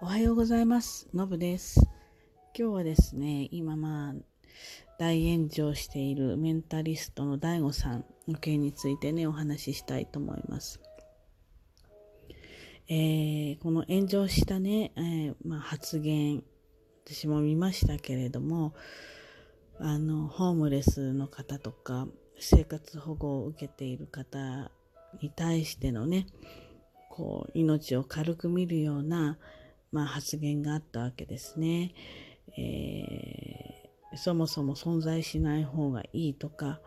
おはようございます。のぶです。今日はですね、今まあ、大炎上しているメンタリストの DAIGO さんの件についてね、お話ししたいと思います。えーこの炎上したね、えーまあ、発言、私も見ましたけれども、あの、ホームレスの方とか、生活保護を受けている方に対してのね、こう、命を軽く見るような、まあ、発言があったわけですね。えーそもそも存在しない方がいいとか、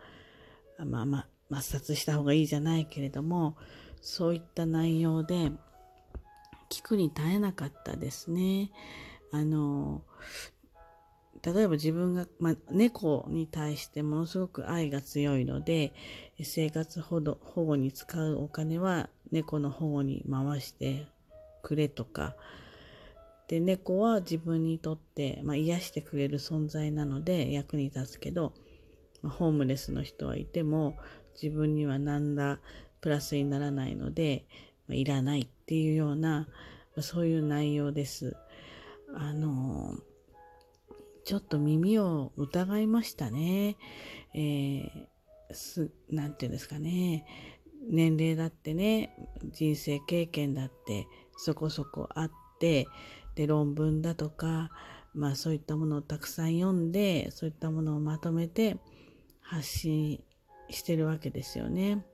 まあまあ、抹殺した方がいいじゃないけれども、そういった内容で、聞くに耐えなかったですね。あの、例えば自分が、まあ、猫に対してものすごく愛が強いので、生活保護保護に使うお金は猫の保護に回してくれとか、で、猫は自分にとって、まあ、癒してくれる存在なので役に立つけど、まあホームレスの人はいても自分には何らプラスにならないので、まあいらないっていうような、まあそういう内容です。あのちょっと耳を疑いましたね。えーす、なんていうんですかね。年齢だってね、人生経験だってそこそこあって、で、論文だとか、まあそういったものをたくさん読んで、そういったものをまとめて発信してるわけですよね。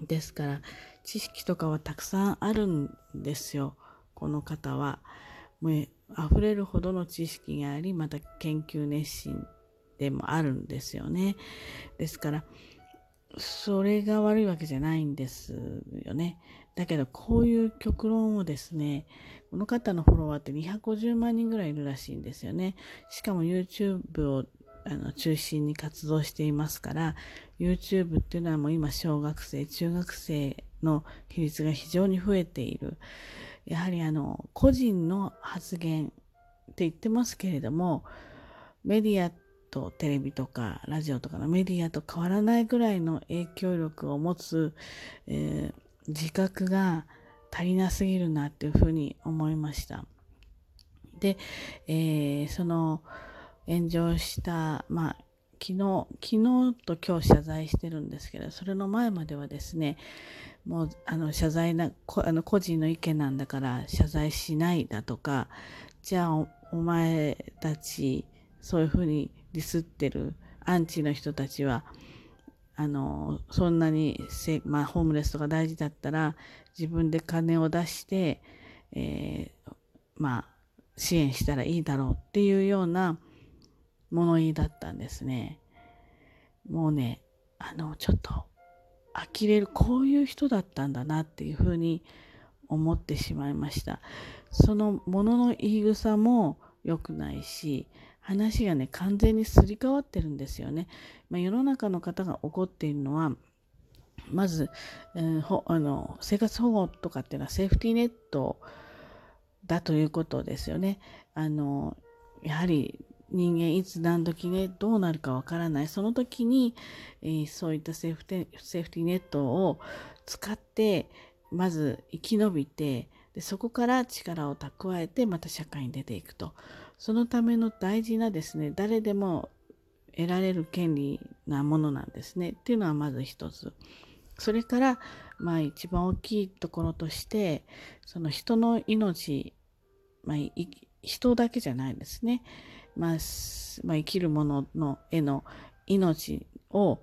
ですから、知識とかはたくさんあるんですよ。この方は。もう溢れるほどの知識があり、また研究熱心でもあるんですよね。ですから、それが悪いわけじゃないんですよね。だけど、こういう極論をですね、この方のフォロワーって250万人ぐらいいるらしいんですよね。しかも YouTube をあの中心に活動していますから、YouTube っていうのはもう今小学生、中学生の比率が非常に増えている。やはりあの、個人の発言って言ってますけれども、メディアとテレビとかラジオとかのメディアと変わらないぐらいの影響力を持つ、えー自覚が足りなすぎるなっていうふうに思いました。で、えーその炎上した、まあ、昨日、昨日と今日謝罪してるんですけど、それの前まではですね、もう、あの、謝罪な、こあの個人の意見なんだから謝罪しないだとか、じゃあお、お前たち、そういうふうにディスってるアンチの人たちは、あの、そんなにせ、まあ、ホームレスとか大事だったら、自分で金を出して、えーまあ、支援したらいいだろうっていうような物言いだったんですね。もうね、あの、ちょっと、呆れる、こういう人だったんだなっていうふうに思ってしまいました。そのものの言い草も良くないし、話がね、完全にすり替わってるんですよね。まあ、世の中の方が怒っているのは、まず、えーほあの生活保護とかっていうのはセーフティーネットだということですよね。あのやはり人間いつ何時ねどうなるかわからないその時に、えーそういったセーフテセーフティーネットを使ってまず生き延びてでそこから力を蓄えてまた社会に出ていくとそのための大事なですね誰でも得られる権利なものなんですねっていうのはまず一つ。それから、まあ一番大きいところとして、その人の命、まあ人だけじゃないですね。まあ、まあ、生きるもののへの命を、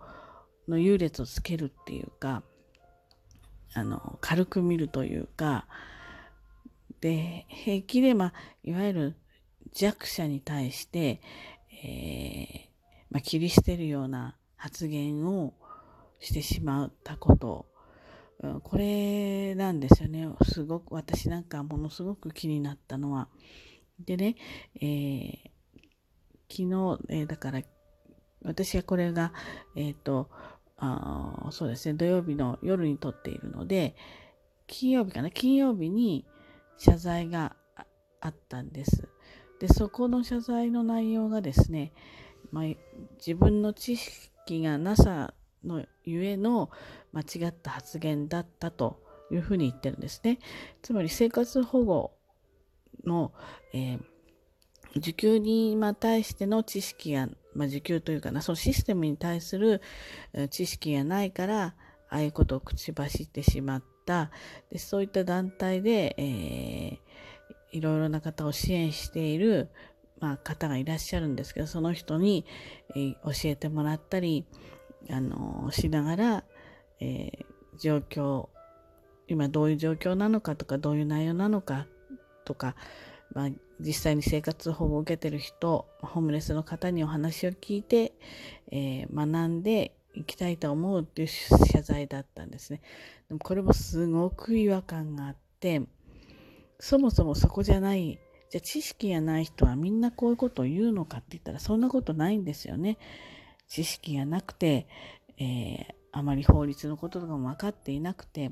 の優劣をつけるっていうか、あの、軽く見るというか、で、平気で、まあ、いわゆる弱者に対して、えーまあ、切り捨てるような発言をしてしまったこと、うんこれなんですよね。すごく、私なんかものすごく気になったのは。でね、えー昨日、えーだから、私はこれが、えっ、と、あそうですね、土曜日の夜に撮っているので、金曜日かな、金曜日に謝罪があったんです。で、そこの謝罪の内容がですね、まあ、自分の知識がなさのゆえの間違った発言だったというふうに言ってるんですね。つまり生活保護の、えー、受給に対しての知識が、まあ、受給というかな、そのシステムに対する知識がないから、ああいうことを口走ってしまった。でそういった団体で、えー、いろいろな方を支援している、まあ、方がいらっしゃるんですけど、その人に、えー、教えてもらったり、あのしながら、えー、状況、今どういう状況なのかとか、どういう内容なのかとか、まあ、実際に生活保護を受けてる人、ホームレスの方にお話を聞いて、えー、学んでいきたいと思うっていう謝罪だったんですね。でもこれもすごく違和感があって、そもそもそこじゃない、じゃあ知識がない人はみんなこういうことを言うのかって言ったらそんなことないんですよね。知識がなくて、えー、あまり法律のこととかも分かっていなくて、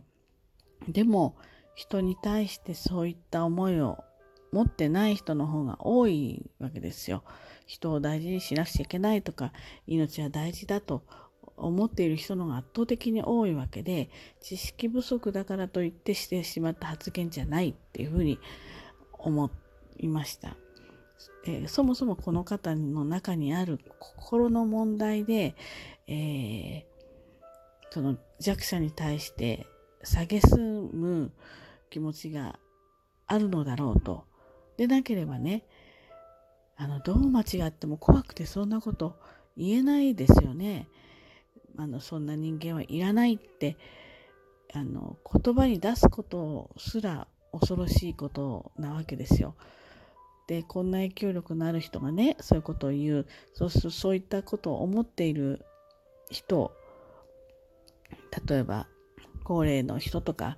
でも人に対してそういった思いを持ってない人の方が多いわけですよ。人を大事にしなくちゃいけないとか、命は大事だと思っている人の方が圧倒的に多いわけで、知識不足だからといってしてしまった発言じゃないっていうふうに思いました。えー、そもそもこの方の中にある心の問題で、えー、その弱者に対して蔑む気持ちがあるのだろうと。でなければね、あの、どう間違っても怖くてそんなこと言えないですよね。あの、そんな人間はいらないって、あの、言葉に出すことすら恐ろしいことなわけですよ。で、こんな影響力のある人がね、そういうことを言う、そうそういったことを思っている人、例えば、高齢の人とか、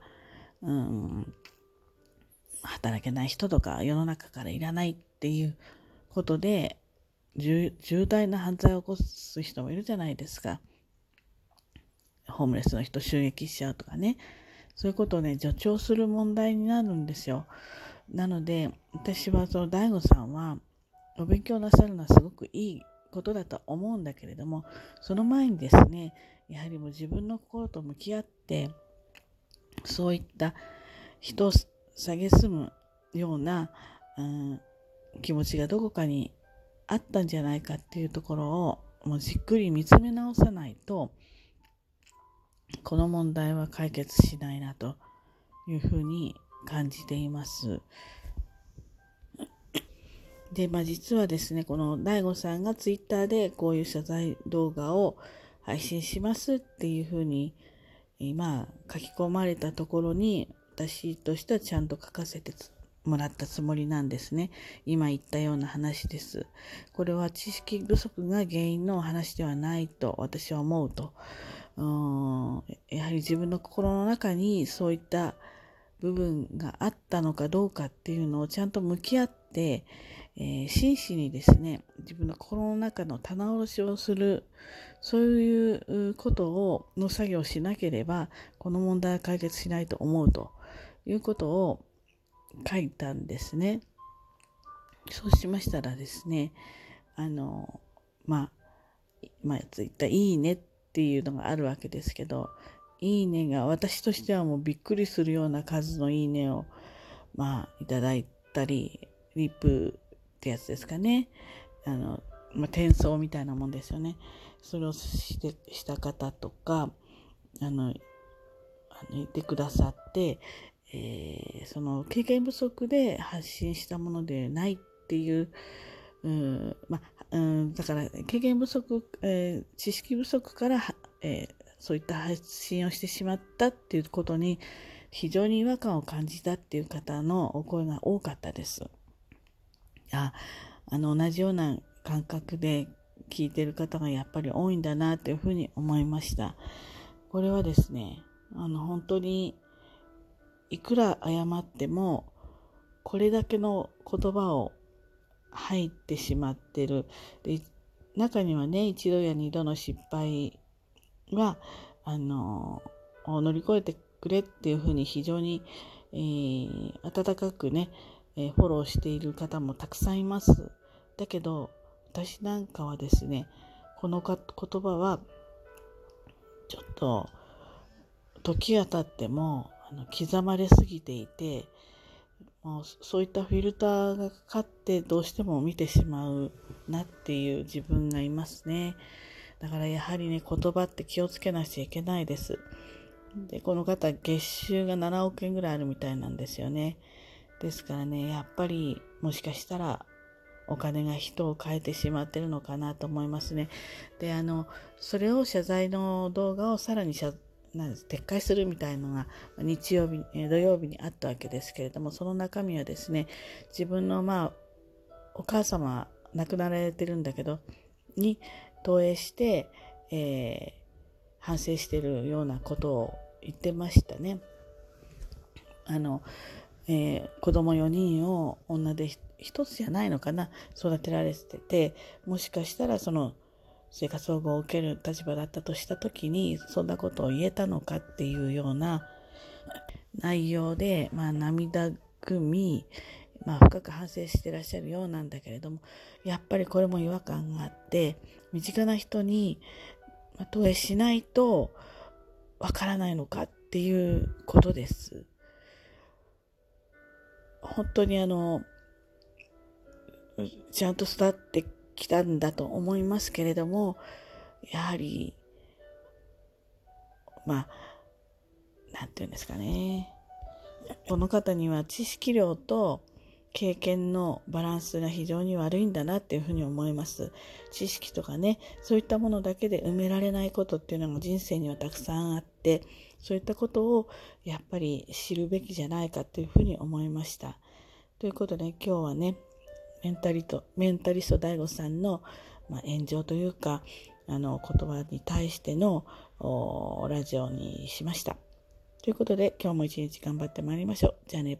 うん、働けない人とか、世の中からいらないっていうことで、重大な犯罪を起こす人もいるじゃないですか。ホームレスの人襲撃しちゃうとかね。そういうことをね、助長する問題になるんですよ。なので、私はその大悟さんは、お勉強なさるのはすごくいいことだと思うんだけれども、その前にですね、やはりもう自分の心と向き合って、そういった人を蔑むような、うん、気持ちがどこかにあったんじゃないかっていうところをもうじっくり見つめ直さないと、この問題は解決しないなというふうに感じています。で、まあ実はですね、この DAIGO さんがツイッターでこういう謝罪動画を配信しますっていうふうに、今書き込まれたところに、私としてはちゃんと書かせてもらったつもりなんですね。今言ったような話です。これは知識不足が原因の話ではないと私は思うと。うんやはり自分の心の中にそういった部分があったのかどうかっていうのをちゃんと向き合って、えー、真摯にですね、自分の心の中の棚卸しをする、そういうことを、の作業をしなければ、この問題は解決しないと思うということを書いたんですね。そうしましたらですね、あの、まあ、まあ、ついたいいねっていうのがあるわけですけど、いいねが私としてはもうびっくりするような数のいいねを、まあ、いただいたり、リップってやつですかね。あの、まあ、転送みたいなもんですよね。それをしてした方とか、あの、あの言ってくださって、えー、その経験不足で発信したものでないっていう、うんまあ、うん、だから経験不足、えー、知識不足から、えー、そういった発信をしてしまったっていうことに非常に違和感を感じたっていう方のお声が多かったです。ああの同じような感覚で聞いてる方がやっぱり多いんだなというふうに思いました。これはですね、あの本当にいくら謝ってもこれだけの言葉を入ってしまってる。で中にはね、一度や二度の失敗は、あの、乗り越えてくれっていうふうに非常に、えー、温かくね、えー、フォローしている方もたくさんいます。だけど、私なんかはですね、このか言葉は、ちょっと、時が経っても、あの刻まれすぎていて、そういったフィルターがかかってどうしても見てしまうなっていう自分がいますね。だからやはりね、言葉って気をつけなくちゃいけないです。で、この方、月収が7億円ぐらいあるみたいなんですよね。ですからね、やっぱりもしかしたらお金が人を変えてしまってるのかなと思いますね。で、あの、それを謝罪の動画をさらに謝罪なんです撤回するみたいのが日曜日、土曜日にあったわけですけれども、その中身はですね、自分のまあ、お母様亡くなられてるんだけど、に投影して、えー、反省してるようなことを言ってましたね。あの、えー、子供4人を女で一つじゃないのかな育てられててもしかしたらその生活保護を受ける立場だったとした時にそんなことを言えたのかっていうような内容で、まあ、涙ぐみ、まあ、深く反省してらっしゃるようなんだけれどもやっぱりこれも違和感があって身近な人に投影しないとわからないのかっていうことです。本当にあのちゃんと育ってきたんだと思いますけれども、やはり、まあ、なんていうんですかね。この方には知識量と経験のバランスが非常に悪いんだなっていうふうに思います。知識とかね、そういったものだけで埋められないことっていうのが人生にはたくさんあって、そういったことをやっぱり知るべきじゃないかっていうふうに思いました。ということで今日はね、メンタリトメンタリスト DAIGO さんの、まあ、炎上というかあの言葉に対してのラジオにしました。ということで今日も一日頑張ってまいりましょう。じゃあね